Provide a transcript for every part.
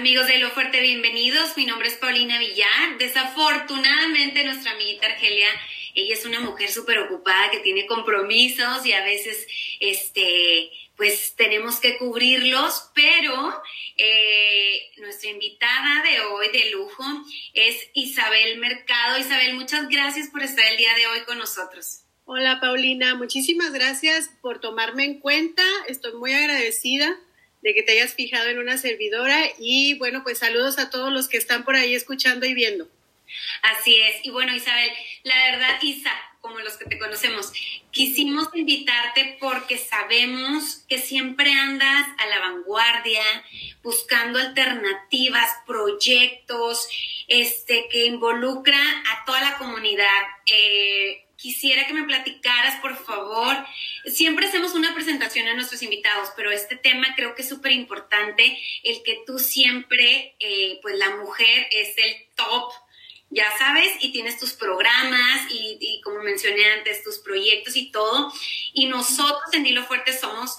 Amigos de Lo Fuerte, bienvenidos. Mi nombre es Paulina Villar. Desafortunadamente, nuestra amiguita Argelia, ella es una mujer súper ocupada que tiene compromisos y a veces, este, pues tenemos que cubrirlos, pero eh, nuestra invitada de hoy de lujo es Isabel Mercado. Isabel, muchas gracias por estar el día de hoy con nosotros. Hola Paulina, muchísimas gracias por tomarme en cuenta. Estoy muy agradecida de que te hayas fijado en una servidora y bueno, pues saludos a todos los que están por ahí escuchando y viendo. Así es. Y bueno, Isabel, la verdad, Isa, como los que te conocemos, quisimos invitarte porque sabemos que siempre andas a la vanguardia, buscando alternativas, proyectos, este, que involucra a toda la comunidad. Eh, quisiera que me platicaras, por favor. Siempre hacemos una presentación a nuestros invitados, pero este tema creo que es súper importante, el que tú siempre, eh, pues la mujer es el top, ya sabes, y tienes tus programas y, como mencioné antes, tus proyectos y todo. Y nosotros en Dilo Fuerte somos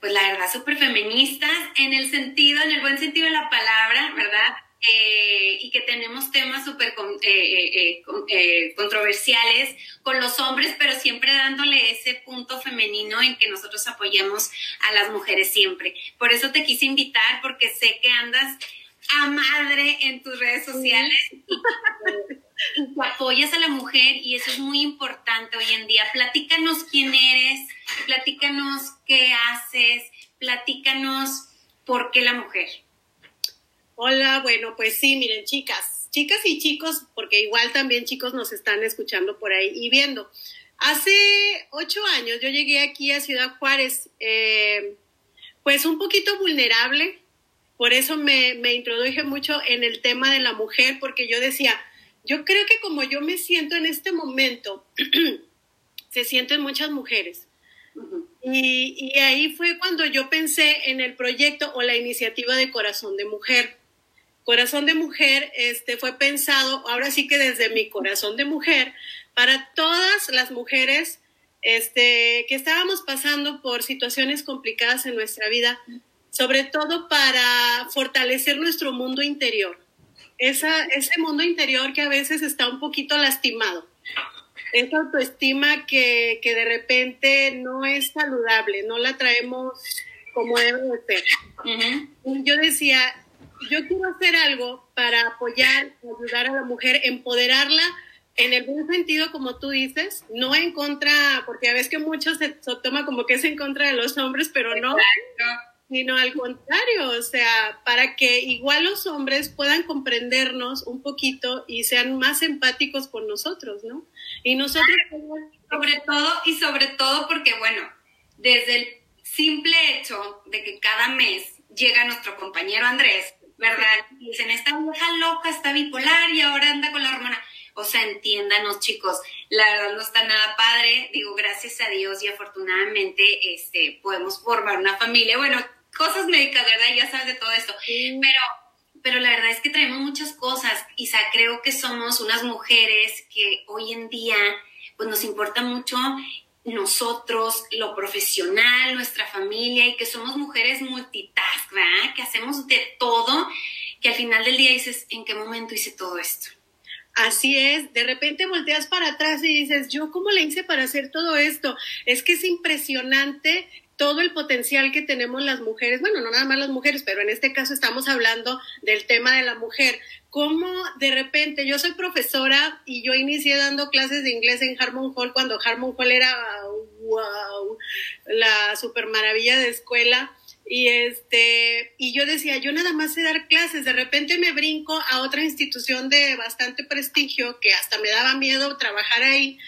pues la verdad, súper feministas en el sentido, en el buen sentido de la palabra, ¿verdad? Eh, y que tenemos temas súper eh, eh, controversiales con los hombres, pero siempre dándole ese punto femenino en que nosotros apoyamos a las mujeres siempre. Por eso te quise invitar, porque sé que andas a madre en tus redes sociales y, apoyas a la mujer y eso es muy importante hoy en día. Platícanos quién eres, platícanos qué haces, platícanos por qué la mujer. Hola, bueno, pues sí, miren, chicas, chicas y chicos, porque igual también chicos nos están escuchando por ahí y viendo. Hace ocho años yo llegué aquí a Ciudad Juárez, eh, pues un poquito vulnerable, por eso me, me introduje mucho en el tema de la mujer, porque yo decía, yo creo que como yo me siento en este momento, se sienten muchas mujeres. y, y, ahí fue cuando yo pensé en el proyecto o la iniciativa de Corazón de Mujer. Corazón de Mujer este, fue pensado, ahora sí que desde mi corazón de mujer, para todas las mujeres este, que estábamos pasando por situaciones complicadas en nuestra vida, sobre todo para fortalecer nuestro mundo interior. Esa, ese mundo interior que a veces está un poquito lastimado. Esa autoestima que, que de repente no es saludable, no la traemos como debe de ser. Yo decía, yo quiero hacer algo para apoyar, ayudar a la mujer, empoderarla en el buen sentido, como tú dices, no en contra, porque a veces que muchos se, toma como que es en contra de los hombres, pero no, sino al contrario, o sea, para que igual los hombres puedan comprendernos un poquito y sean más empáticos con nosotros, ¿no? Y nosotros... Sobre todo, y sobre todo porque, bueno, desde el simple hecho de que cada mes llega nuestro compañero Andrés ¿verdad? dicen, esta vieja loca está bipolar y ahora anda con la hormona. O sea, entiéndanos, chicos, la verdad no está nada padre. Digo, gracias a Dios y afortunadamente este, podemos formar una familia. Bueno, cosas médicas, ¿verdad? Ya sabes de todo esto. Pero, pero la verdad es que traemos muchas cosas. Isa, creo que somos unas mujeres que hoy en día pues nos importa mucho nosotros, lo profesional, nuestra familia y que somos mujeres multitask, ¿verdad? Que hacemos de todo, que al final del día dices, ¿en qué momento hice todo esto? Así es, de repente volteas para atrás y dices, ¿yo cómo le hice para hacer todo esto? Es que es impresionante todo el potencial que tenemos las mujeres, bueno, no nada más las mujeres, pero en este caso estamos hablando del tema de la mujer. Cómo de repente, yo soy profesora y yo inicié dando clases de inglés en Harmon Hall cuando Harmon Hall era, wow, la super maravilla de escuela. Y este, y yo decía, yo nada más sé dar clases, de repente me brinco a otra institución de bastante prestigio que hasta me daba miedo trabajar ahí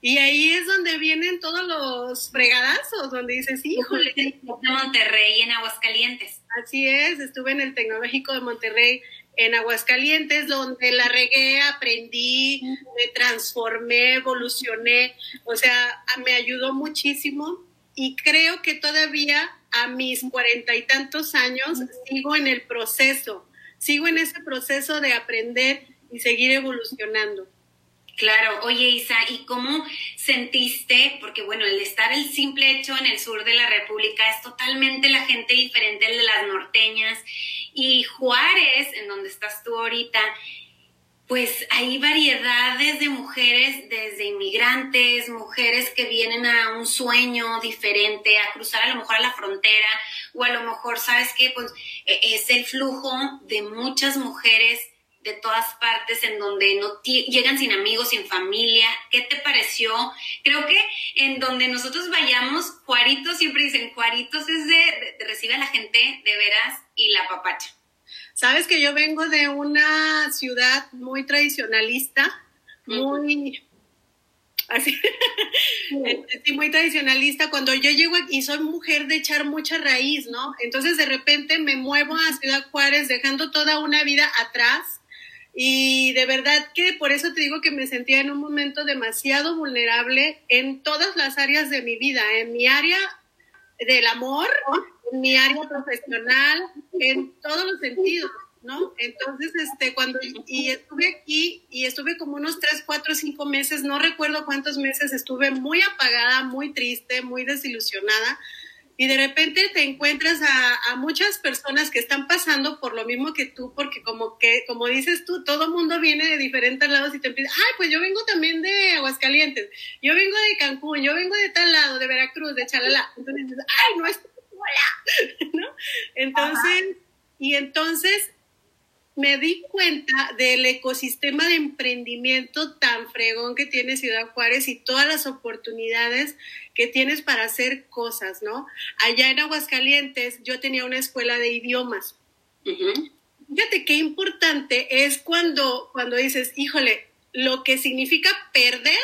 y ahí es donde vienen todos los fregadazos, donde dices, híjole. De Monterrey en Aguascalientes. Así es, estuve en el Tecnológico de Monterrey en Aguascalientes, donde la regué, aprendí, me transformé, evolucioné, o sea, me ayudó muchísimo y creo que todavía a mis cuarenta y tantos años sigo en el proceso, sigo en ese proceso de aprender y seguir evolucionando. Claro, oye Isa, ¿y cómo sentiste? Porque bueno, el estar el simple hecho en el sur de la República es totalmente la gente diferente al de las norteñas. Y Juárez, en donde estás tú ahorita, pues hay variedades de mujeres, desde inmigrantes, mujeres que vienen a un sueño diferente, a cruzar a lo mejor a la frontera, o a lo mejor, ¿sabes qué? Pues e, es el flujo de muchas mujeres de todas partes en donde no llegan sin amigos, sin familia. ¿Qué te pareció? Creo que en donde nosotros vayamos, Juaritos, siempre dicen, Juaritos es de, de recibe a la gente de veras y la papacha. Sabes que yo vengo de una ciudad muy tradicionalista, muy así, sí, muy tradicionalista. Cuando yo llego aquí, soy mujer de echar mucha raíz, ¿no? Entonces de repente me muevo a Ciudad Juárez dejando toda una vida atrás. Y de verdad que por eso te digo que me sentía en un momento demasiado vulnerable en todas las áreas de mi vida, en mi área del amor, en mi área profesional, en todos los sentidos, ¿no? Entonces, este, cuando, y estuve aquí, y estuve como unos tres, cuatro, cinco meses, no recuerdo cuántos meses, estuve muy apagada, muy triste, muy desilusionada, y de repente te encuentras a, muchas personas que están pasando por lo mismo que tú, porque como que, como dices tú, todo mundo viene de diferentes lados y te empieza, ay, pues yo vengo también de Aguascalientes, yo vengo de Cancún, yo vengo de tal lado, de Veracruz, de Chalala. Entonces dices, ay, no es hola, ¿no? Entonces, y entonces me di cuenta del ecosistema de emprendimiento tan fregón que tiene Ciudad Juárez y todas las oportunidades que tienes para hacer cosas, ¿no? Allá en Aguascalientes yo tenía una escuela de idiomas. Fíjate qué importante es cuando, cuando dices, híjole, lo que significa perder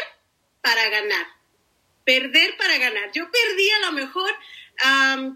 para ganar. Perder para ganar. Yo perdí a lo mejor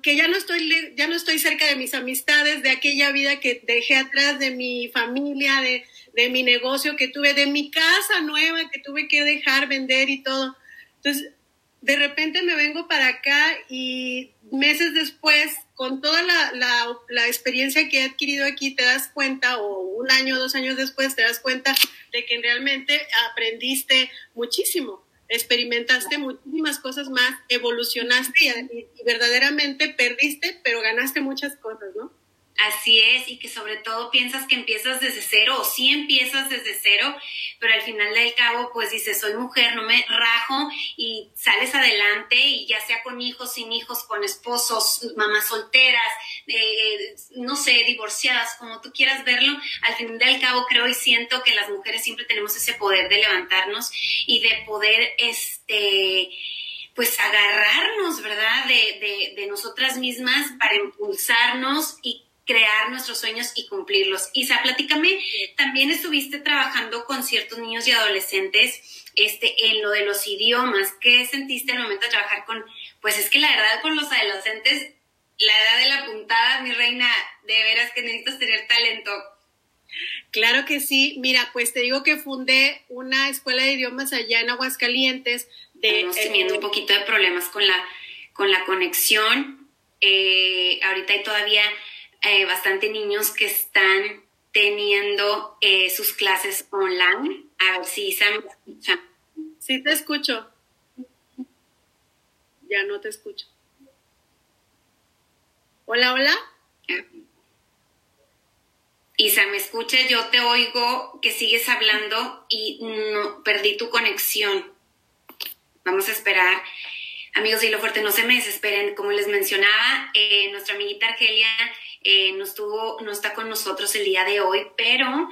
que ya no estoy ya no estoy cerca de mis amistades, de aquella vida que dejé atrás, de mi familia, de, de mi negocio que tuve, de mi casa nueva que tuve que dejar vender y todo. Entonces, de repente me vengo para acá y meses después, con toda la, la, la, experiencia que he adquirido aquí, te das cuenta, o un año, dos años después, te das cuenta de que realmente aprendiste muchísimo experimentaste muchísimas cosas más, evolucionaste y, verdaderamente perdiste, pero ganaste muchas cosas, ¿no? Así es, y que sobre todo piensas que empiezas desde cero, o sí empiezas desde cero, pero al final del cabo, pues dices, soy mujer, no me rajo, y sales adelante, y ya sea con hijos, sin hijos, con esposos, mamás solteras, eh, no sé, divorciadas, como tú quieras verlo, al final del cabo creo y siento que las mujeres siempre tenemos ese poder de levantarnos y de poder, este pues agarrarnos, ¿verdad? De, de, de nosotras mismas para impulsarnos y crear nuestros sueños y cumplirlos. Isa, platícame, también estuviste trabajando con ciertos niños y adolescentes este, en lo de los idiomas. ¿Qué sentiste al momento de trabajar con, pues es que la verdad con los adolescentes, la edad de la puntada, mi reina, de veras que necesitas tener talento. Claro que sí. Mira, pues te digo que fundé una escuela de idiomas allá en Aguascalientes. De, Estamos teniendo un poquito de problemas con la, con la conexión. Eh, ahorita hay todavía eh, bastante niños que están teniendo eh, sus clases online. A ver si Isa me escucha. Sí, te escucho. Ya no te escucho. Hola, hola. Isa, ¿me escuchas? Yo te oigo que sigues hablando y no perdí tu conexión. Vamos a esperar. Amigos de Lo Fuerte, no se me desesperen. Como les mencionaba, eh, nuestra amiguita Argelia eh, no, estuvo, no está con nosotros el día de hoy, pero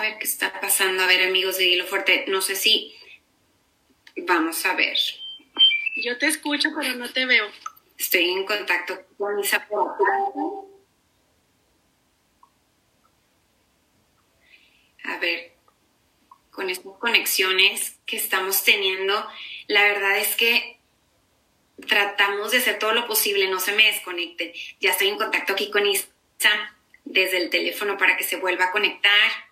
a ver qué está pasando. A ver, amigos de Hilo Fuerte, no sé si vamos a ver. Yo te escucho, pero no te veo. Estoy en contacto con Isa A ver, con estas conexiones que estamos teniendo, la verdad es que tratamos de hacer todo lo posible, no se me desconecten. Ya estoy en contacto aquí con Isa desde el teléfono para que se vuelva a conectar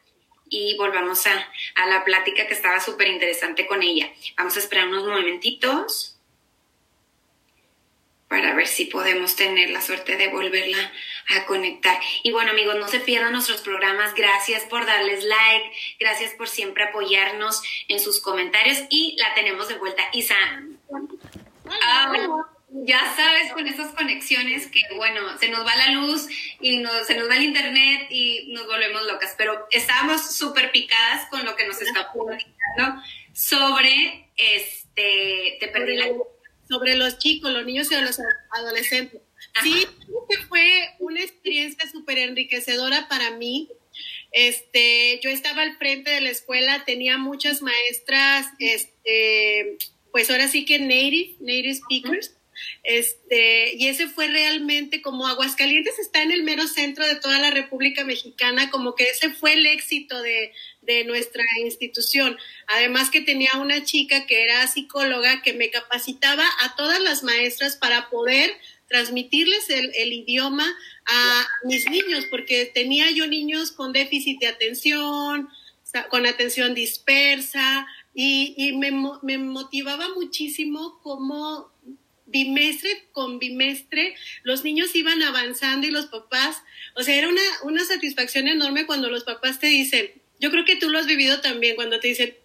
y volvamos a, a la plática que estaba súper interesante con ella. Vamos a esperar unos momentitos para ver si podemos tener la suerte de volverla a conectar. Y bueno amigos, no se pierdan nuestros programas. Gracias por darles like, gracias por siempre apoyarnos en sus comentarios y la tenemos de vuelta. Isa, ah, ya sabes con esas conexiones que bueno, se nos va la luz y se nos va el internet y nos volvemos locas, pero estábamos súper picadas con lo que nos está comunicando sobre este, te perdí la sobre los chicos, los niños y los adolescentes. Sí, fue una experiencia súper enriquecedora para mí. Este, yo estaba al frente de la escuela, tenía muchas maestras, este, pues ahora sí que native, native speakers. Este, y ese fue realmente como Aguascalientes está en el mero centro de toda la República Mexicana, como que ese fue el éxito de, de nuestra institución. Además que tenía una chica que era psicóloga que me capacitaba a todas las maestras para poder transmitirles el, idioma a mis niños, porque tenía yo niños con déficit de atención, con atención dispersa, y, me, me motivaba muchísimo cómo bimestre con bimestre los niños iban avanzando y los papás, o sea, era una, una satisfacción enorme cuando los papás te dicen, yo creo que tú lo has vivido también cuando te dicen,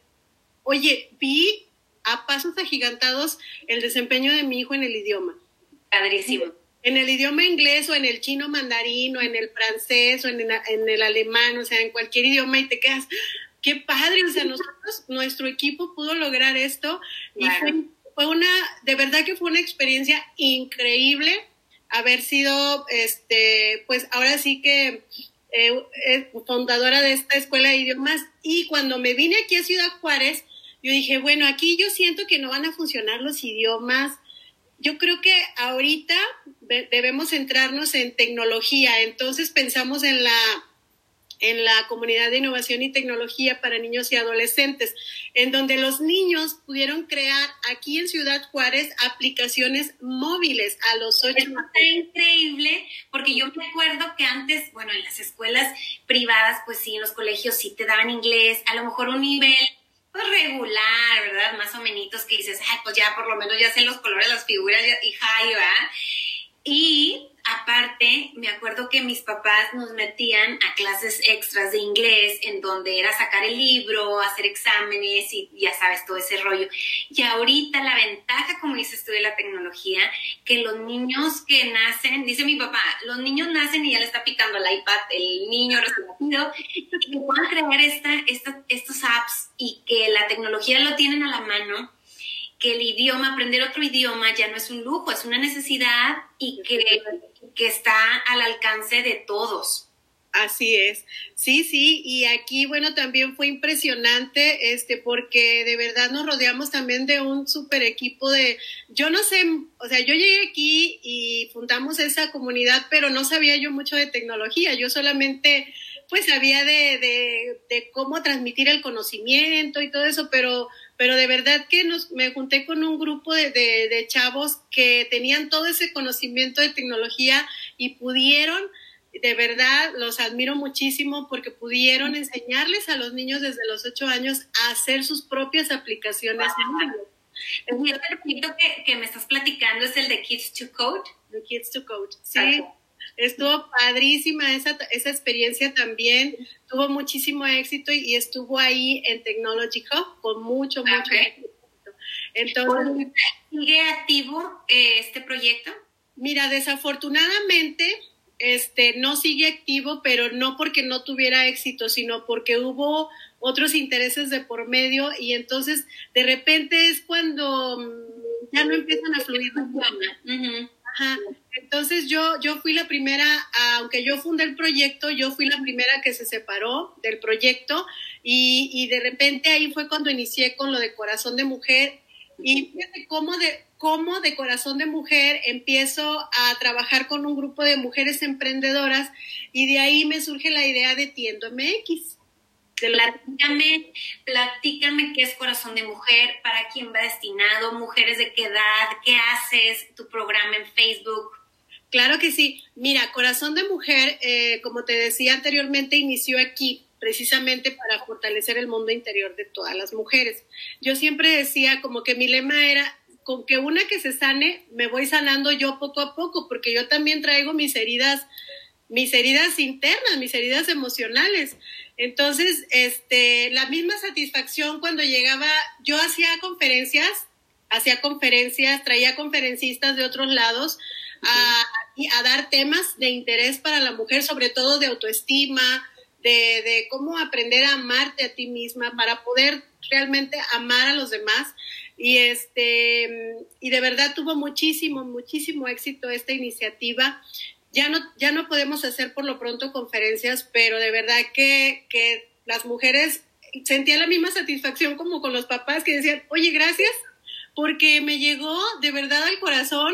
oye, vi a pasos agigantados el desempeño de mi hijo en el idioma. Padrísimo. En el idioma inglés o en el chino mandarín o en el francés o en el, alemán, o sea, en cualquier idioma y te quedas, qué padre, o sea, nosotros, nuestro equipo pudo lograr esto y fue, fue, una, de verdad que fue una experiencia increíble haber sido, este, pues ahora sí que eh, fundadora de esta escuela de idiomas, y cuando me vine aquí a Ciudad Juárez, yo dije, bueno, aquí yo siento que no van a funcionar los idiomas. Yo creo que ahorita debemos centrarnos en tecnología, entonces pensamos en la en la comunidad de innovación y tecnología para niños y adolescentes, en donde los niños pudieron crear aquí en Ciudad Juárez aplicaciones móviles a los ocho años. Está increíble, porque yo me acuerdo que antes, bueno, en las escuelas privadas, pues sí, en los colegios sí te daban inglés, a lo mejor un nivel pues regular, ¿verdad? Más o menos que dices, ay, pues ya por lo menos ya sé los colores las figuras y high, ¿verdad? Y aparte, me acuerdo que mis papás nos metían a clases extras de inglés, en donde era sacar el libro, hacer exámenes y ya sabes, todo ese rollo. Y ahorita la ventaja, como dices tú, de la tecnología, que los niños que nacen, dice mi papá, los niños nacen y ya le está picando el iPad, el niño recién y que puedan crear esta, esta, estos apps y que la tecnología lo tienen a la mano que el idioma, aprender otro idioma ya no es un lujo, es una necesidad y que, que está al alcance de todos. Así es. Sí, sí, y aquí, bueno, también fue impresionante, este, porque de verdad nos rodeamos también de un super equipo de, yo no sé, o sea, yo llegué aquí y fundamos esa comunidad, pero no sabía yo mucho de tecnología, yo solamente, pues, sabía de, de, de cómo transmitir el conocimiento y todo eso, pero pero de verdad que nos, me junté con un grupo de, de, chavos que tenían todo ese conocimiento de tecnología y pudieron, de verdad, los admiro muchísimo porque pudieron enseñarles a los niños desde los ocho años a hacer sus propias aplicaciones. El proyecto que, que me estás platicando es el de Kids to Code. De Kids to Code, sí. Estuvo padrísima esa, esa experiencia también, tuvo muchísimo éxito y, estuvo ahí en Technology Hub con mucho, mucho éxito. Entonces, ¿Sigue activo eh, este proyecto? Mira, desafortunadamente este, no sigue activo, pero no porque no tuviera éxito, sino porque hubo otros intereses de por medio y entonces de repente es cuando mm, ya no empiezan a fluir. Ajá. Entonces yo, yo fui la primera, aunque yo fundé el proyecto, yo fui la primera que se separó del proyecto y, y de repente ahí fue cuando inicié con lo de Corazón de Mujer y fíjate cómo de, cómo de Corazón de Mujer empiezo a trabajar con un grupo de mujeres emprendedoras y de ahí me surge la idea de Tiendo MX. Platícame, platícame qué es Corazón de Mujer, para quién va destinado, mujeres de qué edad, qué haces, tu programa en Facebook. Claro que sí. Mira, Corazón de Mujer, eh, como te decía anteriormente, inició aquí precisamente para fortalecer el mundo interior de todas las mujeres. Yo siempre decía como que mi lema era, con que una que se sane, me voy sanando yo poco a poco, porque yo también traigo mis heridas, mis heridas internas, mis heridas emocionales. Entonces, este, la misma satisfacción cuando llegaba, yo hacía conferencias, hacía conferencias, traía conferencistas de otros lados a, a dar temas de interés para la mujer, sobre todo de autoestima, de, de, cómo aprender a amarte a ti misma para poder realmente amar a los demás. Y este, y de verdad tuvo muchísimo, muchísimo éxito esta iniciativa ya no, ya no podemos hacer por lo pronto conferencias, pero de verdad que, que las mujeres sentían la misma satisfacción como con los papás que decían, oye, gracias, porque me llegó de verdad al corazón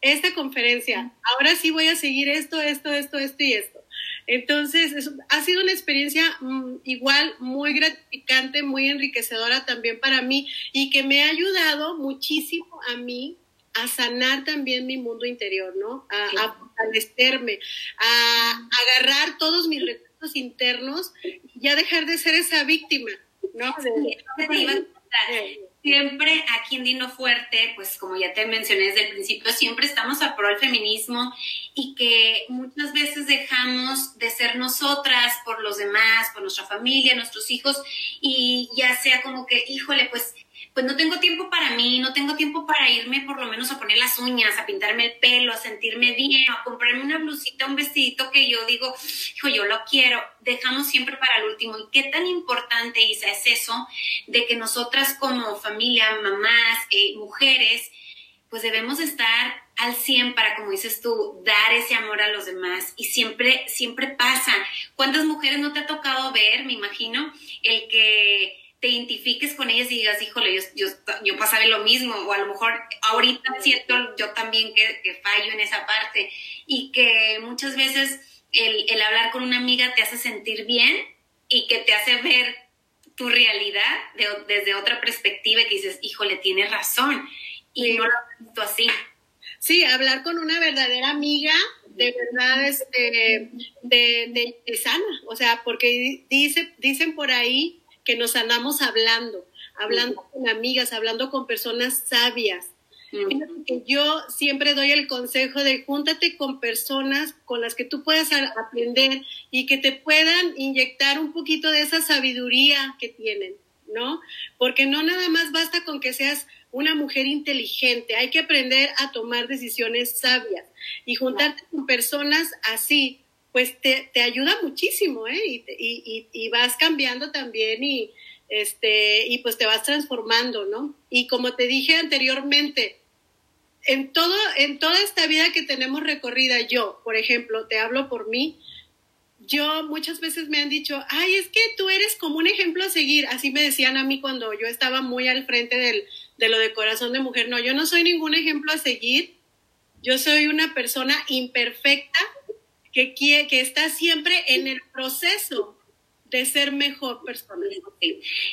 esta conferencia. Ahora sí voy a seguir esto, esto, esto, esto y esto. Entonces, ha sido una experiencia mm, igual muy gratificante, muy enriquecedora también para mí y que me ha ayudado muchísimo a mí a sanar también mi mundo interior, ¿no? A, a fortalecerme, a, agarrar todos mis recursos internos y ya dejar de ser esa víctima, ¿no? siempre aquí en Dino Fuerte, pues como ya te mencioné desde el principio, siempre estamos a pro del feminismo y que muchas veces dejamos de ser nosotras por los demás, por nuestra familia, nuestros hijos, y ya sea como que, híjole, pues pues no tengo tiempo para mí, no tengo tiempo para irme por lo menos a poner las uñas, a pintarme el pelo, a sentirme bien, a comprarme una blusita, un vestidito que yo digo, hijo, yo lo quiero. Dejamos siempre para el último. ¿Y qué tan importante, Isa, es eso de que nosotras como familia, mamás, eh, mujeres, pues debemos estar al 100 para, como dices tú, dar ese amor a los demás. Y siempre, siempre pasa. ¿Cuántas mujeres no te ha tocado ver, me imagino, el que te identifiques con ellas y digas, híjole, yo, yo, yo pasaré lo mismo, o a lo mejor ahorita siento yo también que, que fallo en esa parte, y que muchas veces el, el, hablar con una amiga te hace sentir bien y que te hace ver tu realidad de, desde otra perspectiva y que dices, híjole, tienes razón, y no lo visto así. Sí, hablar con una verdadera amiga, de verdad, este, de, de, de sana, o sea, porque dice, dicen por ahí que nos sanamos hablando, hablando con amigas, hablando con personas sabias. yo siempre doy el consejo de júntate con personas con las que tú puedas aprender y que te puedan inyectar un poquito de esa sabiduría que tienen, ¿no? Porque no nada más basta con que seas una mujer inteligente, hay que aprender a tomar decisiones sabias y juntarte con personas así, pues te, te ayuda muchísimo, ¿eh? Y, y, y, vas cambiando también y, este, y pues te vas transformando, ¿no? Y como te dije anteriormente, en, todo, en toda esta vida que tenemos recorrida, yo, por ejemplo, te hablo por mí, yo muchas veces me han dicho, ay, es que tú eres como un ejemplo a seguir. Así me decían a mí cuando yo estaba muy al frente del, de lo de corazón de mujer. No, yo no soy ningún ejemplo a seguir. Yo soy una persona imperfecta que, que está siempre en el proceso de ser mejor persona.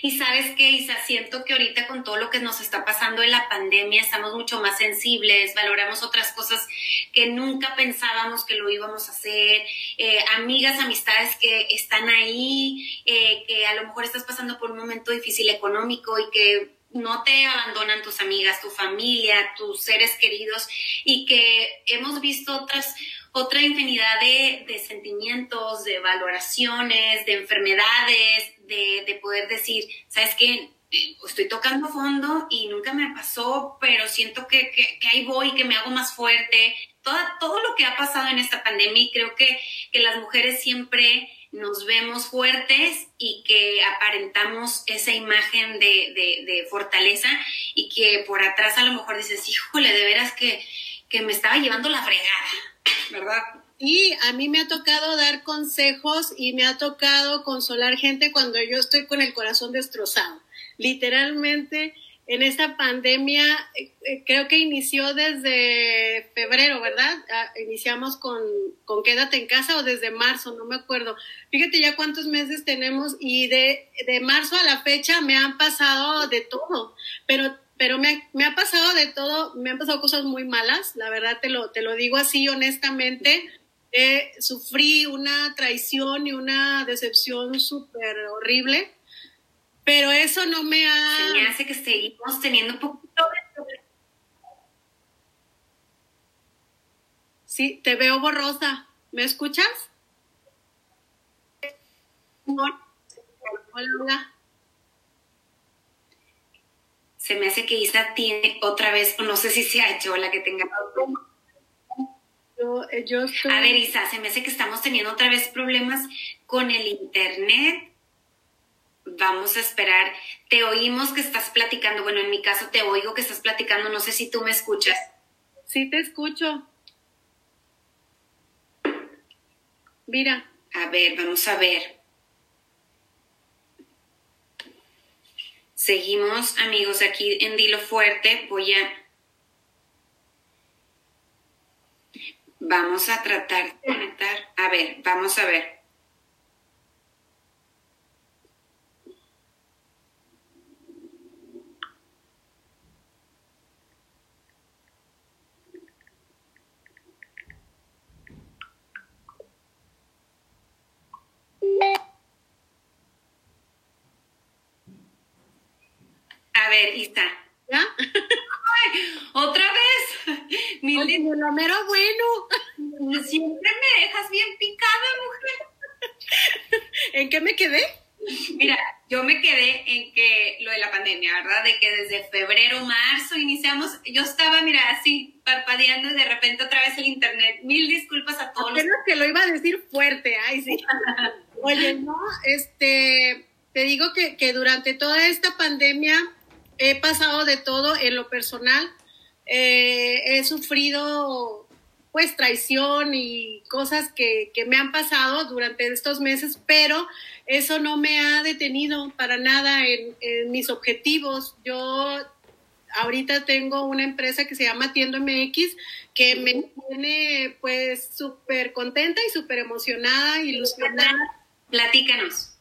Y sabes qué, Isa, siento que ahorita con todo lo que nos está pasando en la pandemia estamos mucho más sensibles, valoramos otras cosas que nunca pensábamos que lo íbamos a hacer, eh, amigas, amistades que están ahí, eh, que a lo mejor estás pasando por un momento difícil económico y que no te abandonan tus amigas, tu familia, tus seres queridos y que hemos visto otras otra infinidad de, sentimientos, de valoraciones, de enfermedades, de, poder decir, ¿sabes qué? Estoy tocando fondo y nunca me pasó, pero siento que, ahí voy, que me hago más fuerte. Toda, todo lo que ha pasado en esta pandemia y creo que, que las mujeres siempre nos vemos fuertes y que aparentamos esa imagen de, de, de, fortaleza y que por atrás a lo mejor dices, híjole, de veras que que me estaba llevando la fregada, ¿verdad? Y a mí me ha tocado dar consejos y me ha tocado consolar gente cuando yo estoy con el corazón destrozado. Literalmente, en esta pandemia, eh, eh, creo que inició desde febrero, ¿verdad? Ah, iniciamos con, con Quédate en casa o desde marzo, no me acuerdo. Fíjate ya cuántos meses tenemos y de, de marzo a la fecha me han pasado de todo, pero pero me, me, ha pasado de todo, me han pasado cosas muy malas, la verdad te lo, te lo digo así honestamente. Eh, sufrí una traición y una decepción súper horrible pero eso no me ha... Se me hace que seguimos teniendo un poquito de Sí, te veo borrosa. ¿Me escuchas? Hola, hola. Se me hace que Isa tiene otra vez, no sé si se ha hecho la que tenga. Yo, eh, yo A ver, Isa, se me hace que estamos teniendo otra vez problemas con el internet vamos a esperar. Te oímos que estás platicando. Bueno, en mi caso te oigo que estás platicando. No sé si tú me escuchas. Sí, te escucho. Mira. A ver, vamos a ver. Seguimos, amigos, aquí en Dilo Fuerte. Voy a... Vamos a tratar de conectar. A ver, vamos a ver. A ver, Isa. ¿Ya? otra vez. Mi Oye, lo mero bueno. Siempre me dejas bien picada, mujer. ¿En qué me quedé? Mira, yo me quedé en que lo de la pandemia, ¿verdad? De que desde febrero, marzo iniciamos, yo estaba, mira, así parpadeando y de repente otra vez el internet. Mil disculpas a todos. Apenas que lo iba a decir fuerte, ay, sí. Oye, no, este, te digo que, que durante toda esta pandemia he pasado de todo en lo personal. Eh, he sufrido pues traición y cosas que, que, me han pasado durante estos meses, pero eso no me ha detenido para nada en, en mis objetivos. Yo ahorita tengo una empresa que se llama Tiendo MX que me tiene pues súper contenta y súper emocionada, ilusionada. Platícanos.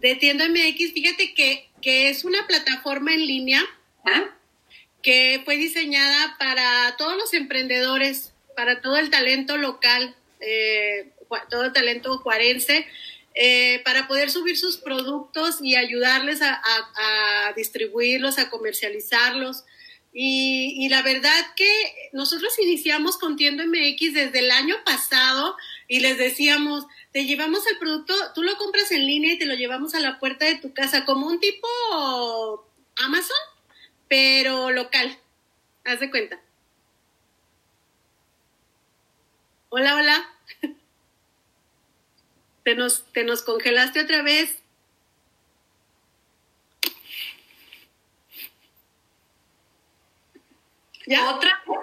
De Tiendo MX, fíjate que que es una plataforma en línea que fue diseñada para todos los emprendedores, para todo el talento local, eh, todo el talento juarense, eh, para poder subir sus productos y ayudarles a, distribuirlos, a comercializarlos. Y, y, la verdad que nosotros iniciamos con Tiendo MX desde el año pasado y les decíamos, te llevamos el producto, tú lo compras en línea y te lo llevamos a la puerta de tu casa, como un tipo Amazon, pero local. Haz de cuenta. Hola, hola. Te nos, te nos congelaste otra vez. ¿Ya? ¿Otra? Oye,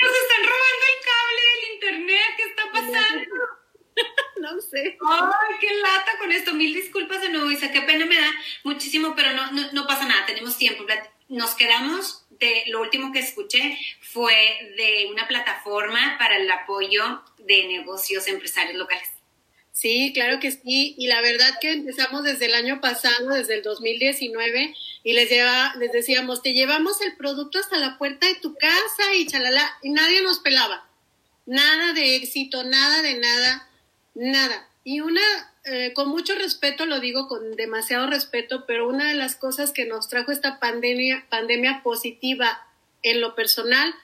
nos están robando No sé. Ay, qué lata con esto. Mil disculpas de nuevo, Isa. Qué pena me da muchísimo, pero no, no, pasa nada, tenemos tiempo. Nos quedamos de lo último que escuché fue de una plataforma para el apoyo de negocios empresarios locales. Sí, claro que sí. Y la verdad que empezamos desde el año pasado, desde el 2019 y les, lleva, les decíamos, te llevamos el producto hasta la puerta de tu casa y chalala, y nadie nos pelaba. Nada de éxito, nada de nada, nada. Y una, eh, con mucho respeto, lo digo con demasiado respeto, pero una de las cosas que nos trajo esta pandemia, pandemia positiva en lo personal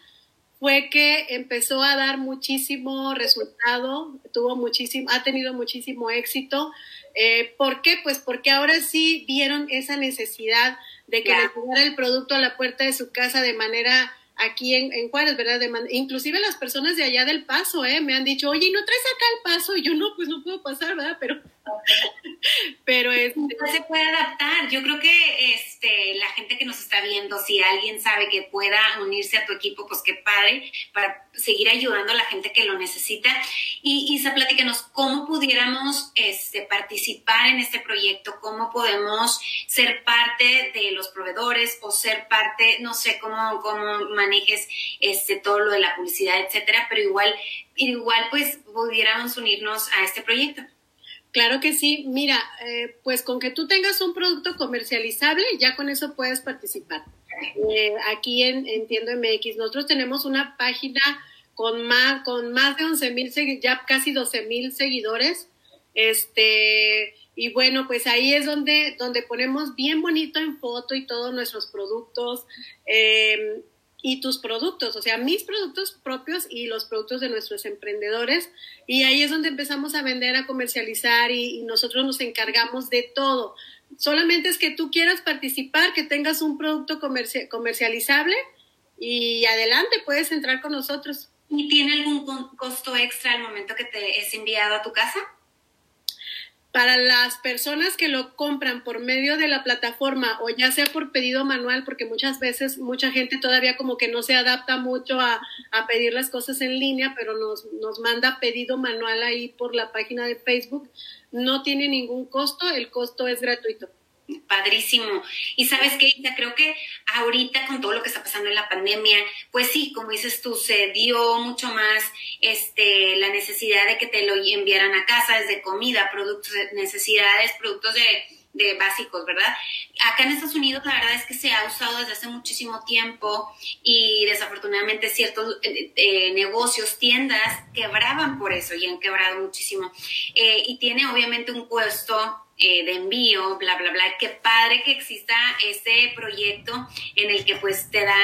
fue que empezó a dar muchísimo resultado, tuvo muchísimo, ha tenido muchísimo éxito. Eh, ¿Por qué? Pues porque ahora sí vieron esa necesidad de que les llegara el producto a la puerta de su casa de manera aquí en, en Juárez, ¿verdad? De inclusive las personas de allá del paso, ¿eh? Me han dicho, oye, ¿no traes acá el paso? Y yo, no, pues no puedo pasar, ¿verdad? Pero Pero este... se puede adaptar. Yo creo que este, la gente que nos está viendo, si alguien sabe que pueda unirse a tu equipo, pues qué padre, para seguir ayudando a la gente que lo necesita. Y Isa, platícanos, ¿cómo pudiéramos este, participar en este proyecto? ¿Cómo podemos ser parte de los proveedores o ser parte, no sé cómo, cómo manejes este, todo lo de la publicidad, etcétera, pero igual, igual pues pudiéramos unirnos a este proyecto? Claro que sí. Mira, eh, pues con que tú tengas un producto comercializable, ya con eso puedes participar. Eh, aquí en Entiendo MX, nosotros tenemos una página con más, con más de 11 mil, ya casi 12 mil seguidores. Este, y bueno, pues ahí es donde, donde ponemos bien bonito en foto y todos nuestros productos. Eh, y tus productos, o sea, mis productos propios y los productos de nuestros emprendedores. Y ahí es donde empezamos a vender, a comercializar y, nosotros nos encargamos de todo. Solamente es que tú quieras participar, que tengas un producto comercializable y adelante, puedes entrar con nosotros. ¿Y tiene algún costo extra al momento que te es enviado a tu casa? Para las personas que lo compran por medio de la plataforma o ya sea por pedido manual, porque muchas veces mucha gente todavía como que no se adapta mucho a, pedir las cosas en línea, pero nos, nos manda pedido manual ahí por la página de Facebook, no tiene ningún costo, el costo es gratuito. Padrísimo. Y sabes qué, creo que ahorita con todo lo que está pasando en la pandemia, pues sí, como dices tú, se dio mucho más este, la necesidad de que te lo enviaran a casa, desde comida, productos de necesidades, productos de, de básicos, ¿verdad? Acá en Estados Unidos la verdad es que se ha usado desde hace muchísimo tiempo y desafortunadamente ciertos eh, eh, negocios, tiendas quebraban por eso y han quebrado muchísimo. Eh, y tiene obviamente un costo de envío, bla, bla, bla. Qué padre que exista ese proyecto en el que pues te da,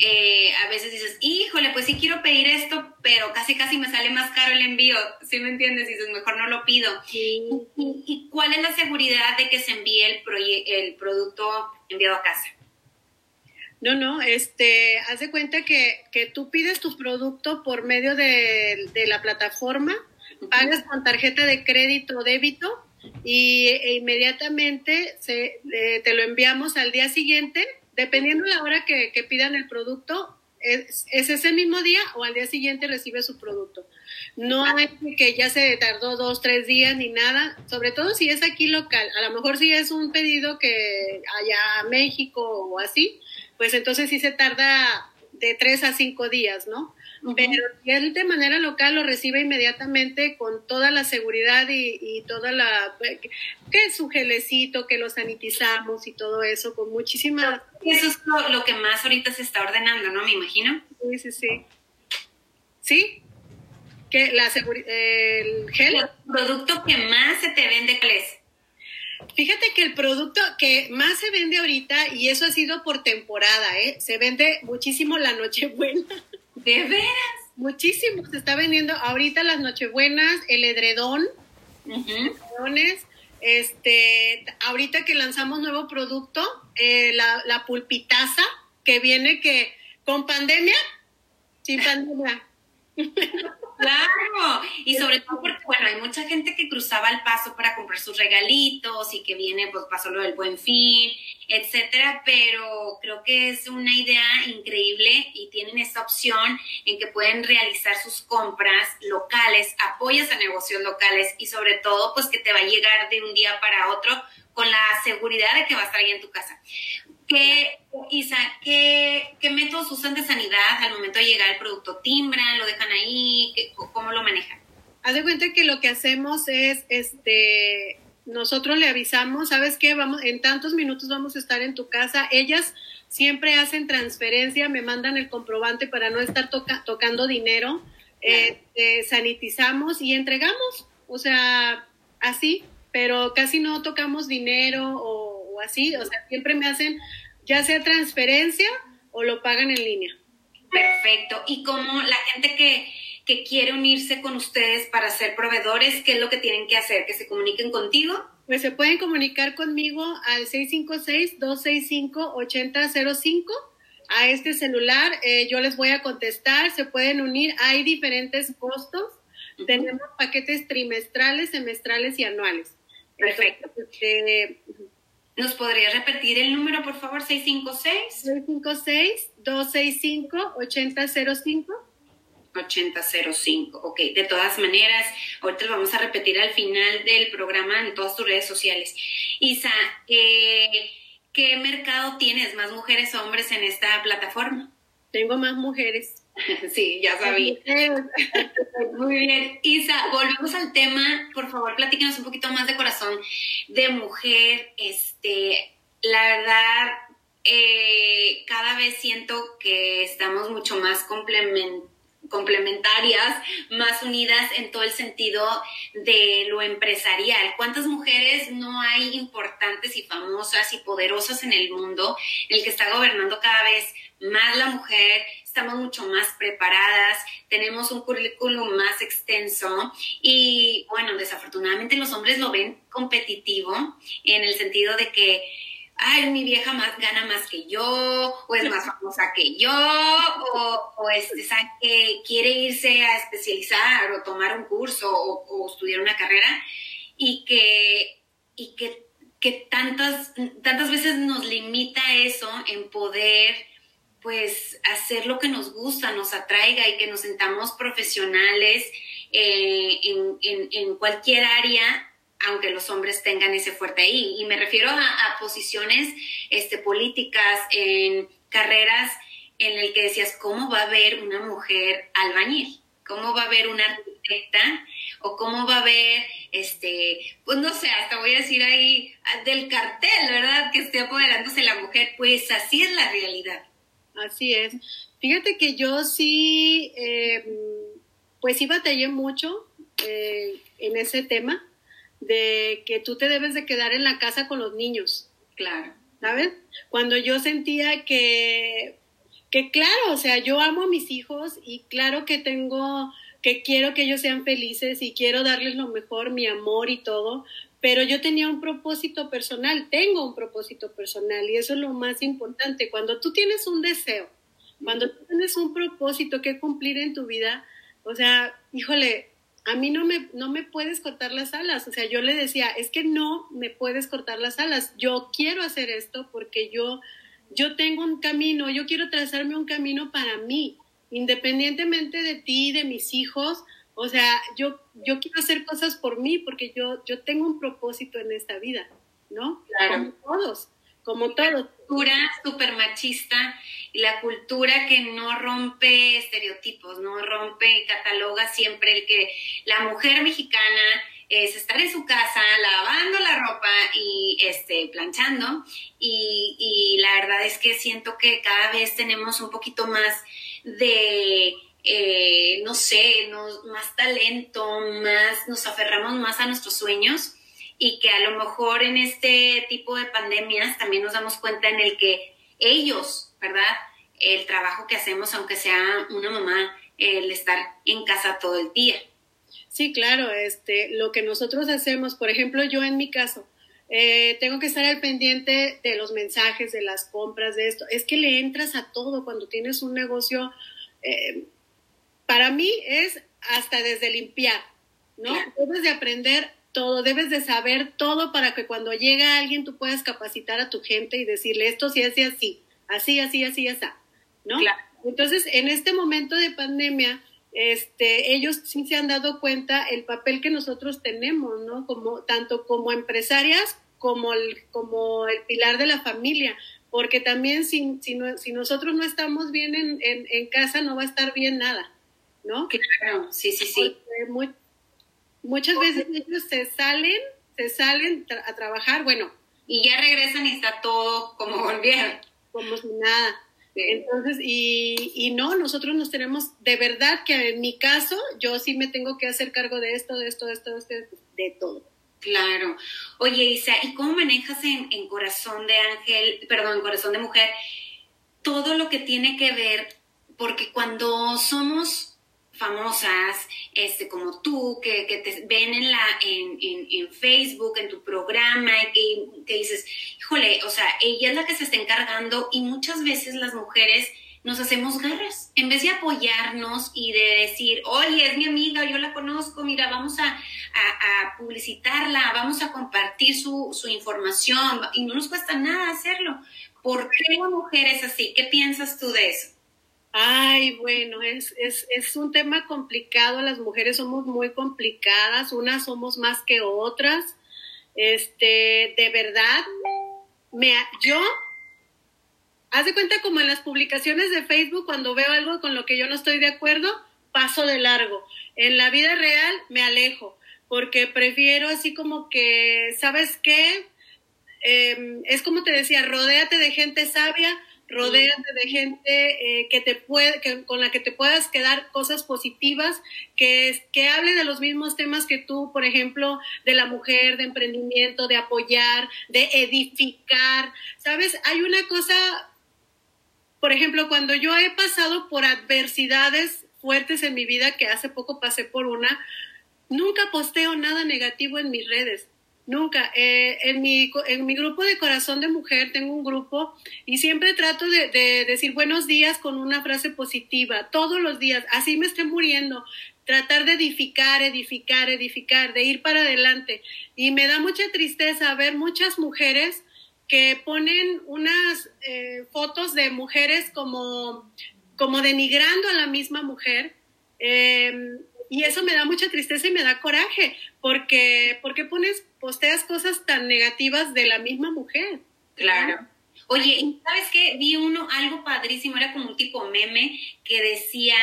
eh, a veces dices, híjole, pues sí quiero pedir esto, pero casi casi me sale más caro el envío, ¿sí me entiendes? Y dices, mejor no lo pido. ¿Y, cuál es la seguridad de que se envíe el, el producto enviado a casa? No, no, este, haz de cuenta que, que tú pides tu producto por medio de, de la plataforma, pagas con tarjeta de crédito o débito y e inmediatamente se, eh, te lo enviamos al día siguiente, dependiendo de la hora que, pidan el producto, es, ese mismo día o al día siguiente recibe su producto. No hay que ya se tardó dos, tres días ni nada, sobre todo si es aquí local. A lo mejor si es un pedido que allá a México o así, pues entonces sí se tarda de tres a cinco días, ¿no? Pero si él de manera local lo recibe inmediatamente con toda la seguridad y, toda la, que es su gelecito, que lo sanitizamos y todo eso, con muchísima... Eso es lo, que más ahorita se está ordenando, ¿no? Me imagino. Sí, sí, sí. ¿Sí? que la el gel. El producto que más se te vende, ¿cuál es? Fíjate que el producto que más se vende ahorita, y eso ha sido por temporada, ¿eh? se vende muchísimo la Nochebuena. ¿De veras? Muchísimo. Se está vendiendo ahorita las Nochebuenas, el edredón, este, ahorita que lanzamos nuevo producto, eh, la, la pulpitaza, que viene que con pandemia, sin pandemia. Claro, y sobre todo porque, bueno, hay mucha gente que cruzaba el paso para comprar sus regalitos y que viene, pues pasó lo del buen fin, etcétera, pero creo que es una idea increíble y tienen esta opción en que pueden realizar sus compras locales, apoyas a negocios locales y sobre todo, pues que te va a llegar de un día para otro con la seguridad de que va a estar ahí en tu casa. ¿Qué, Isa, ¿qué, métodos usan de sanidad al momento de llegar el producto? ¿Timbran? ¿Lo dejan ahí? ¿Cómo lo manejan? Haz de cuenta que lo que hacemos es, este, nosotros le avisamos, ¿sabes qué? Vamos, en tantos minutos vamos a estar en tu casa. Ellas siempre hacen transferencia, me mandan el comprobante para no estar tocando dinero. Eh, eh, sanitizamos y entregamos, o sea, así, pero casi no tocamos dinero o así, o sea, siempre me hacen ya sea transferencia o lo pagan en línea. Perfecto. Y como la gente que, que quiere unirse con ustedes para ser proveedores, ¿qué es lo que tienen que hacer? ¿Que se comuniquen contigo? Pues se pueden comunicar conmigo al 656-265-8005 a este celular. Eh, yo les voy a contestar, se pueden unir, hay diferentes costos Tenemos paquetes trimestrales, semestrales y anuales. Perfecto. Este, ¿Nos podría repetir el número, por favor? 656. 656-265-8005. 8005, ok. De todas maneras, ahorita lo vamos a repetir al final del programa en todas tus redes sociales. Isa, eh, ¿qué mercado tienes? ¿Más mujeres o hombres en esta plataforma? Tengo más mujeres. Sí, ya sabía. Muy bien. Isa, volvemos al tema. Por favor, platícanos un poquito más de corazón de mujer. Este, la verdad, eh, cada vez siento que estamos mucho más complementarias, más unidas en todo el sentido de lo empresarial. ¿Cuántas mujeres no hay importantes y famosas y poderosas en el mundo en el que está gobernando cada vez más la mujer? Estamos mucho más preparadas, tenemos un currículum más extenso y bueno, desafortunadamente los hombres lo ven competitivo en el sentido de que ay, mi vieja más gana más que yo, o es más famosa que yo, o, o este, que quiere irse a especializar o tomar un curso o, estudiar una carrera, y que, y que, que tantas, tantas veces nos limita eso en poder pues hacer lo que nos gusta, nos atraiga y que nos sentamos profesionales eh, en, cualquier área, aunque los hombres tengan ese fuerte ahí. Y me refiero a, posiciones este, políticas, en carreras en el que decías, ¿cómo va a haber una mujer albañil? ¿Cómo va a haber una arquitecta? ¿O cómo va a haber, este, pues no sé, hasta voy a decir ahí, del cartel, ¿verdad? Que esté apoderándose la mujer. Pues así es la realidad. Así es. Fíjate que yo sí, eh, pues sí batallé mucho eh, en ese tema de que tú te debes de quedar en la casa con los niños. Claro. ¿Sabes? Cuando yo sentía que, que claro, o sea, yo amo a mis hijos y claro que tengo, que quiero que ellos sean felices y quiero darles lo mejor, mi amor y todo, pero yo tenía un propósito personal, tengo un propósito personal y eso es lo más importante. Cuando tú tienes un deseo, cuando tú tienes un propósito que cumplir en tu vida, o sea, híjole, a mí no me, no me puedes cortar las alas. O sea, yo le decía, es que no me puedes cortar las alas. Yo quiero hacer esto porque yo, yo tengo un camino, yo quiero trazarme un camino para mí, independientemente de ti, de mis hijos. O sea, yo, yo quiero hacer cosas por mí porque yo, yo tengo un propósito en esta vida, ¿no? Claro. Como todos, como todos. La cultura súper machista y la cultura que no rompe estereotipos, no rompe y cataloga siempre el que la mujer mexicana es estar en su casa lavando la ropa y este, planchando. Y, y la verdad es que siento que cada vez tenemos un poquito más de eh, no sé, más talento, más, nos aferramos más a nuestros sueños y que a lo mejor en este tipo de pandemias también nos damos cuenta en el que ellos, ¿verdad? El trabajo que hacemos, aunque sea una mamá, el estar en casa todo el día. Sí, claro, este, lo que nosotros hacemos, por ejemplo, yo en mi caso, eh, tengo que estar al pendiente de los mensajes, de las compras, de esto. Es que le entras a todo cuando tienes un negocio. Eh, para mí es hasta desde limpiar, ¿no? Debes de aprender todo, debes de saber todo para que cuando llega alguien tú puedas capacitar a tu gente y decirle esto sí, así, así, así, así, así, así, ¿no? Entonces, en este momento de pandemia, este, ellos sí se han dado cuenta el papel que nosotros tenemos, ¿no? Como, tanto como empresarias como el, como el pilar de la familia, porque también si, si, nosotros no estamos bien en, en casa, no va a estar bien nada. ¿No? Claro, sí, sí, sí. muchas veces ellos se salen, se salen a trabajar, bueno. Y ya regresan y está todo como volvieron. Como si nada. Entonces, y, y, no, nosotros nos tenemos, de verdad que en mi caso, yo sí me tengo que hacer cargo de esto, de esto, de esto, de, esto, de todo. Claro. Oye, Isa, ¿y cómo manejas en, en Corazón de Ángel, perdón, en Corazón de Mujer, todo lo que tiene que ver, porque cuando somos famosas, este, como tú, que, que te ven en, la, en, en, Facebook, en tu programa, y que, dices, híjole, o sea, ella es la que se está encargando y muchas veces las mujeres nos hacemos garras. En vez de apoyarnos y de decir, oye, es mi amiga, yo la conozco, mira, vamos a, publicitarla, vamos a compartir su, su, información y no nos cuesta nada hacerlo. ¿Por qué la mujer es así? ¿Qué piensas tú de eso? Ay, bueno, es, es, es un tema complicado. Las mujeres somos muy complicadas, unas somos más que otras. Este, de verdad, me, yo Haz de cuenta como en las publicaciones de Facebook, cuando veo algo con lo que yo no estoy de acuerdo, paso de largo. En la vida real me alejo, porque prefiero así como que, ¿sabes qué? Em, es como te decía, rodéate de gente sabia, rodéate de gente eh, que te puede, que, con la que te puedas quedar cosas positivas, que, que hable de los mismos temas que tú, por ejemplo, de la mujer, de emprendimiento, de apoyar, de edificar. ¿Sabes? Hay una cosa por ejemplo, cuando yo he pasado por adversidades fuertes en mi vida, que hace poco pasé por una, nunca posteo nada negativo en mis redes. Nunca. Eh, en, mi, en mi grupo de corazón de mujer tengo un grupo y siempre trato de, de, decir buenos días con una frase positiva, todos los días, así me esté muriendo. Tratar de edificar, edificar, edificar, de ir para adelante. Y me da mucha tristeza ver muchas mujeres que ponen unas eh, fotos de mujeres como, como denigrando a la misma mujer. Em, y eso me da mucha tristeza y me da coraje, porque, porque pones, posteas cosas tan negativas de la misma mujer. Claro. Oye, ¿sabes qué? Vi uno, algo padrísimo, era como un tipo meme que decía,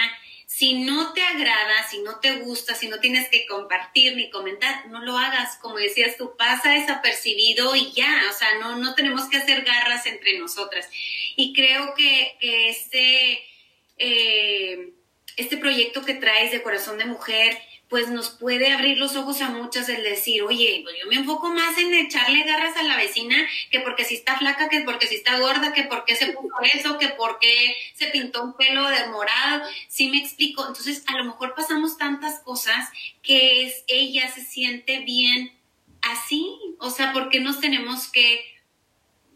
si no te agrada, si no te gusta, si no tienes que compartir ni comentar, no lo hagas. Como decías tú, pasa desapercibido y ya. O sea, no, no tenemos que hacer garras entre nosotras. Y creo que, este, eh, este proyecto que traes de Corazón de Mujer pues nos puede abrir los ojos a muchas el decir, oye, pues yo me enfoco más en echarle garras a la vecina que porque si está flaca, que porque si está gorda, que porque se puso eso, que porque se pintó un pelo de morado. Sí me explico. Entonces, a lo mejor pasamos tantas cosas que es, ella se siente bien así. O sea, porque nos tenemos que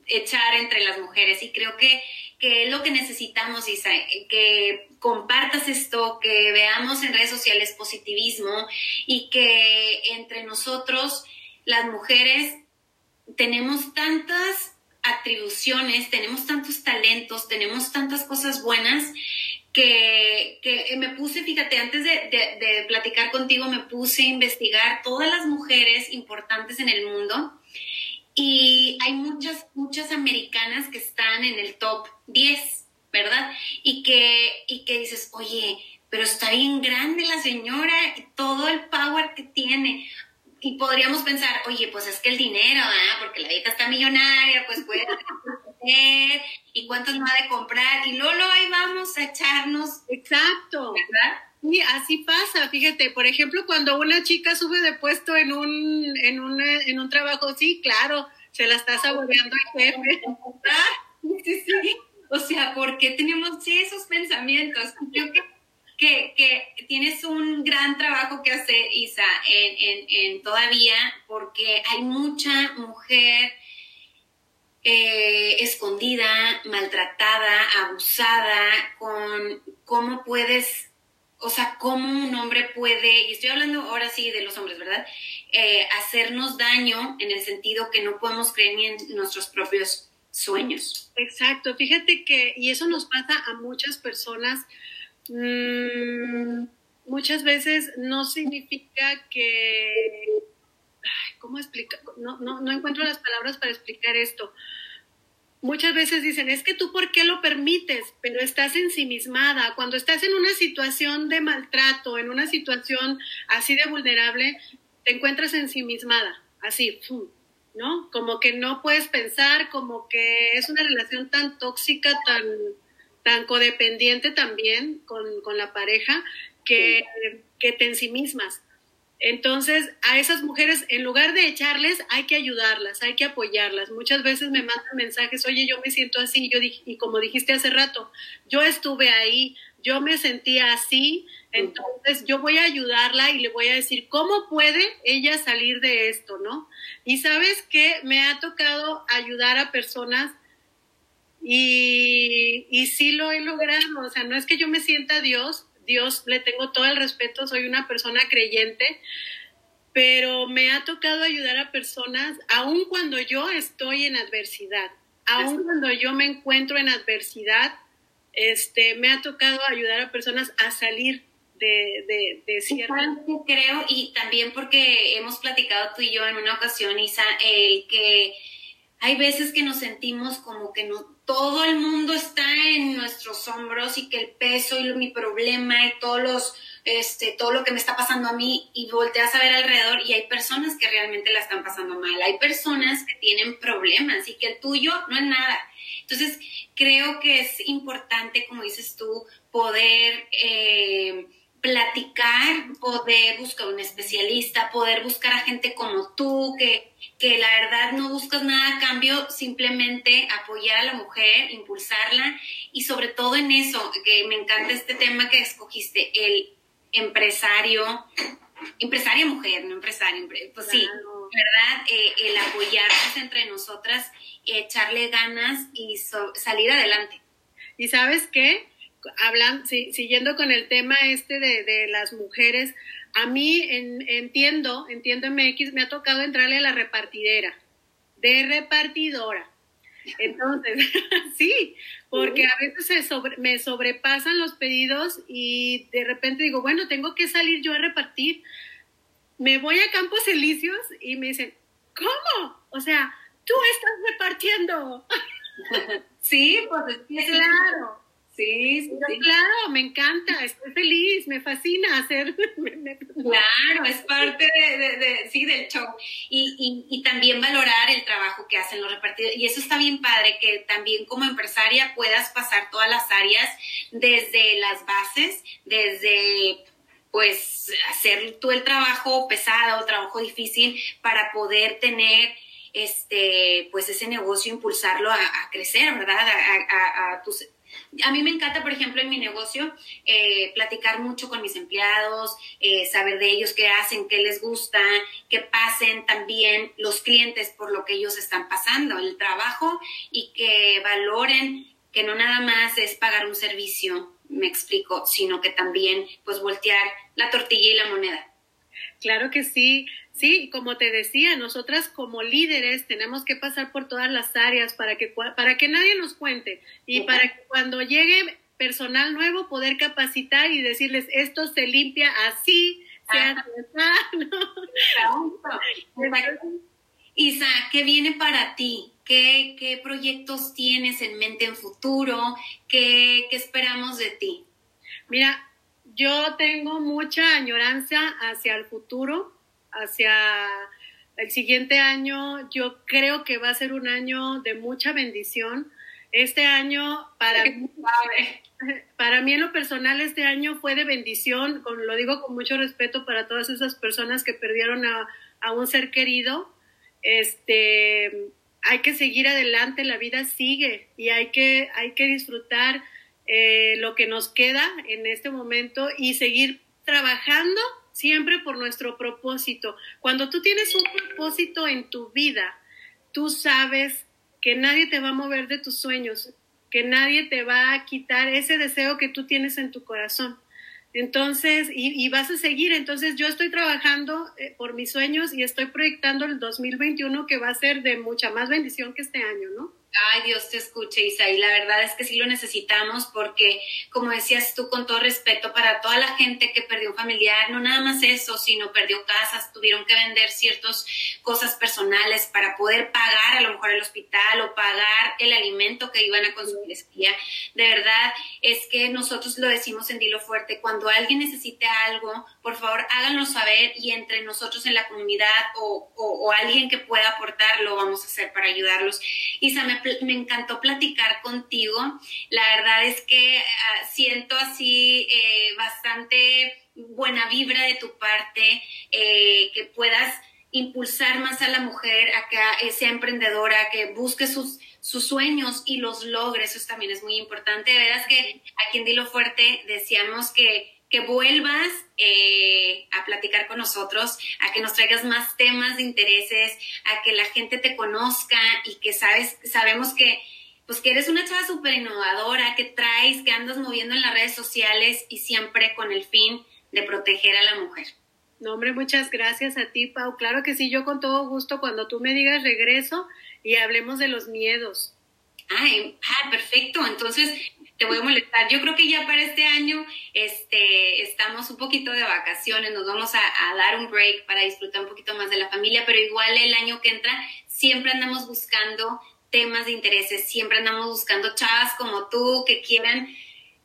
echar entre las mujeres? Y creo que que es lo que necesitamos, Isa, que compartas esto, que veamos en redes sociales positivismo y que entre nosotros, las mujeres, tenemos tantas atribuciones, tenemos tantos talentos, tenemos tantas cosas buenas que, me puse, fíjate, antes de, de, platicar contigo, me puse a investigar todas las mujeres importantes en el mundo y hay muchas, muchas americanas que están en el top 10, ¿verdad? Y que, y que dices, oye, pero está bien grande la señora, y todo el power que tiene. Y podríamos pensar, oye, pues es que el dinero, ¿ah? porque la vieja está millonaria, pues puede hacer, y cuántos no ha de comprar, y luego ahí vamos a echarnos. Exacto. ¿Verdad? Sí, así pasa, fíjate, por ejemplo, cuando una chica sube de puesto en un, en un, en un trabajo, sí, claro, se la está saboreando el jefe. Sí, sí. O sea, ¿por qué tenemos esos pensamientos? Creo que, que, tienes un gran trabajo que hacer, Isa, en, en, en todavía, porque hay mucha mujer eh, escondida, maltratada, abusada, con cómo puedes o sea, cómo un hombre puede, y estoy hablando ahora sí de los hombres, ¿verdad? Eh, hacernos daño en el sentido que no podemos creer ni en nuestros propios sueños. Exacto, fíjate que, y eso nos pasa a muchas personas, mm, muchas veces no significa que, ¿cómo explicar? No, no, no encuentro las palabras para explicar esto muchas veces dicen, es que tú por qué lo permites, pero estás ensimismada. Cuando estás en una situación de maltrato, en una situación así de vulnerable, te encuentras ensimismada, así, ¿no? Como que no puedes pensar, como que es una relación tan tóxica, tan, tan codependiente también con, con la pareja, que, que te ensimismas. Entonces, a esas mujeres, en lugar de echarles, hay que ayudarlas, hay que apoyarlas. Muchas veces me mandan mensajes, oye, yo me siento así, yo y como dijiste hace rato, yo estuve ahí, yo me sentía así, entonces yo voy a ayudarla y le voy a decir cómo puede ella salir de esto, ¿no? Y sabes que me ha tocado ayudar a personas Y, y sí lo he logrado, o sea, no es que yo me sienta Dios, Dios le tengo todo el respeto, soy una persona creyente, pero me ha tocado ayudar a personas, aun cuando yo estoy en adversidad, aun cuando yo me encuentro en adversidad, este, me ha tocado ayudar a personas a salir de, de, de cierta... Creo, y también porque hemos platicado tú y yo en una ocasión, Isa, el que hay veces que nos sentimos como que no todo el mundo está en nuestros hombros y que el peso y mi problema y todos los este todo lo que me está pasando a mí y volteas a ver alrededor y hay personas que realmente la están pasando mal, hay personas que tienen problemas y que el tuyo no es nada. Entonces, creo que es importante, como dices tú, poder eh, platicar, poder buscar un especialista, poder buscar a gente como tú, que, que la verdad no buscas nada a cambio, simplemente apoyar a la mujer, impulsarla y sobre todo en eso, que me encanta este tema que escogiste, el empresario, empresaria mujer, no empresario, pues sí, ¿verdad? Eh, el apoyarnos entre nosotras, echarle ganas y salir adelante. ¿Y sabes qué? Hablan, siguiendo con el tema este de, las mujeres, a mí entiendo, entiendo MX, me ha tocado entrarle a la repartidera, de repartidora. Entonces, sí, porque a veces me sobrepasan los pedidos y de repente digo, bueno, tengo que salir yo a repartir. Me voy a Campos Elíseos y me dicen, ¿cómo? O sea, tú estás repartiendo. Sí, pues es claro. Sí, sí, claro, me encanta, estoy feliz, me fascina hacer. claro, es parte de, sí, del show. Y, y, también valorar el trabajo que hacen los repartidores. Y eso está bien padre, que también como empresaria puedas pasar todas las áreas, desde las bases, desde pues hacer tú el trabajo pesado, trabajo difícil, para poder tener este, pues ese negocio, impulsarlo a, crecer, ¿verdad? A, a tus a mí me encanta, por ejemplo, en mi negocio, eh, platicar mucho con mis empleados, eh, saber de ellos qué hacen, qué les gusta, que pasen también los clientes por lo que ellos están pasando, el trabajo y que valoren que no nada más es pagar un servicio, me explico, sino que también pues voltear la tortilla y la moneda. Claro que sí. Sí, como te decía, nosotras como líderes tenemos que pasar por todas las áreas para que, para que nadie nos cuente y para que cuando llegue personal nuevo poder capacitar y decirles esto se limpia así, se hace Isa, ¿qué viene para ti? ¿Qué, ¿Qué, proyectos tienes en mente en futuro? ¿Qué, ¿Qué esperamos de ti? Mira, yo tengo mucha añoranza hacia el futuro hacia el siguiente año, yo creo que va a ser un año de mucha bendición. Este año, para mí, para mí en lo personal, este año fue de bendición, con, lo digo con mucho respeto para todas esas personas que perdieron a, un ser querido. Este, hay que seguir adelante, la vida sigue y hay que, hay que disfrutar eh, lo que nos queda en este momento y seguir trabajando siempre por nuestro propósito. Cuando tú tienes un propósito en tu vida, tú sabes que nadie te va a mover de tus sueños, que nadie te va a quitar ese deseo que tú tienes en tu corazón. Entonces, y, vas a seguir. Entonces, yo estoy trabajando eh, por mis sueños y estoy proyectando el 2021 que va a ser de mucha más bendición que este año, ¿no? Ay, Dios te escuche, Isa, y la verdad es que sí lo necesitamos porque, como decías tú, con todo respeto para toda la gente que perdió un familiar, no nada más eso, sino perdió casas, tuvieron que vender ciertas cosas personales para poder pagar a lo mejor el hospital o pagar el alimento que iban a consumir ese día. De verdad, es que nosotros lo decimos en Dilo Fuerte, cuando alguien necesite algo, por favor háganlo saber y entre nosotros en la comunidad o, o, alguien que pueda aportar, lo vamos a hacer para ayudarlos. Isa, me me encantó platicar contigo. La verdad es que ah, siento así eh, bastante buena vibra de tu parte, eh, que puedas impulsar más a la mujer a que sea emprendedora, que busque sus, sueños y los logre. Eso también es muy importante. Verás que aquí en Dilo Fuerte decíamos que que vuelvas eh, a platicar con nosotros, a que nos traigas más temas de intereses, a que la gente te conozca y que sabes, sabemos que pues que eres una chava súper innovadora, que traes, que andas moviendo en las redes sociales y siempre con el fin de proteger a la mujer. No, hombre, muchas gracias a ti, Pau. Claro que sí, yo con todo gusto, cuando tú me digas regreso y hablemos de los miedos. Ay, ah, perfecto. Entonces, te voy a molestar. Yo creo que ya para este año este, estamos un poquito de vacaciones, nos vamos a, dar un break para disfrutar un poquito más de la familia, pero igual el año que entra siempre andamos buscando temas de intereses, siempre andamos buscando chavas como tú que quieran,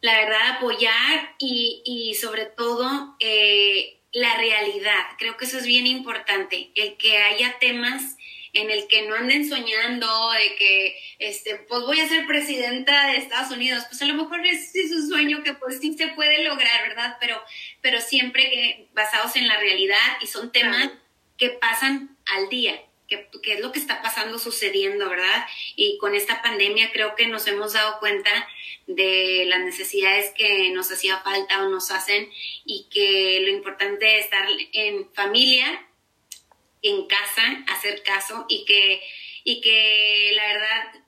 la verdad, apoyar y, y sobre todo eh, la realidad. Creo que eso es bien importante, el que haya temas en el que no anden soñando de que, este, pues voy a ser presidenta de Estados Unidos, pues a lo mejor es, es un sueño que pues sí se puede lograr, ¿verdad? Pero, pero siempre que basados en la realidad y son temas que pasan al día, que, que, es lo que está pasando, sucediendo, ¿verdad? Y con esta pandemia creo que nos hemos dado cuenta de las necesidades que nos hacía falta o nos hacen y que lo importante es estar en familia, en casa, hacer caso y que, y que la verdad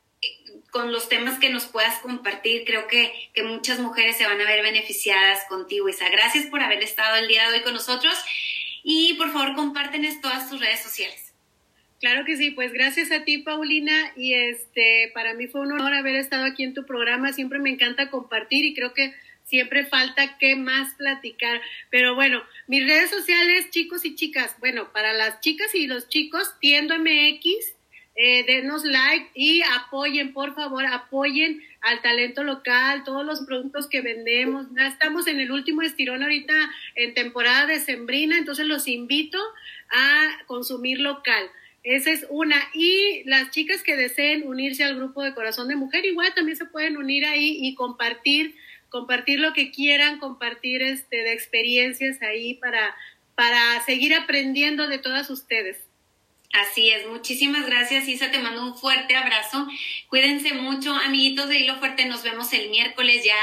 con los temas que nos puedas compartir, creo que, que muchas mujeres se van a ver beneficiadas contigo, Isa. Gracias por haber estado el día de hoy con nosotros y por favor compártenes todas tus redes sociales. Claro que sí, pues gracias a ti, Paulina, y este, para mí fue un honor haber estado aquí en tu programa, siempre me encanta compartir y creo que siempre falta qué más platicar, pero bueno, mis redes sociales, chicos y chicas, bueno, para las chicas y los chicos, Tiendo MX, eh, denos like y apoyen, por favor, apoyen al talento local, todos los productos que vendemos. Ya estamos en el último estirón ahorita en temporada de sembrina, entonces los invito a consumir local. Esa es una. Y las chicas que deseen unirse al grupo de Corazón de Mujer, igual también se pueden unir ahí y compartir, compartir lo que quieran, compartir este, de experiencias ahí para, para seguir aprendiendo de todas ustedes. Así es, muchísimas gracias Isa, te mando un fuerte abrazo, cuídense mucho, amiguitos de Hilo Fuerte, nos vemos el miércoles, ya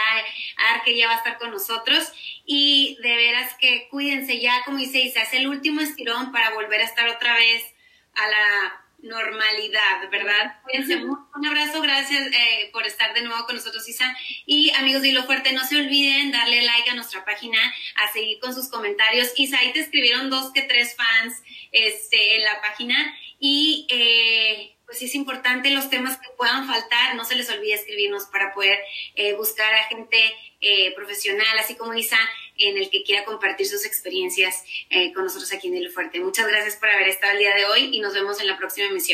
Arque ya va a estar con nosotros. Y de veras que cuídense. Ya, como dice Isa, es el último estirón para volver a estar otra vez a la normalidad, ¿verdad? Cuídense mucho. Un abrazo, gracias eh, por estar de nuevo con nosotros, Isa. Y amigos de Hilo Fuerte, no se olviden darle like a nuestra página, a seguir con sus comentarios. Isa, ahí te escribieron dos que tres fans este, en la página y eh, pues es importante los temas que puedan faltar, no se les olvide escribirnos para poder eh, buscar a gente profesional, así como Isa, en el que quiera compartir sus experiencias eh, con nosotros aquí en El Fuerte. Muchas gracias por haber estado el día de hoy y nos vemos en la próxima emisión.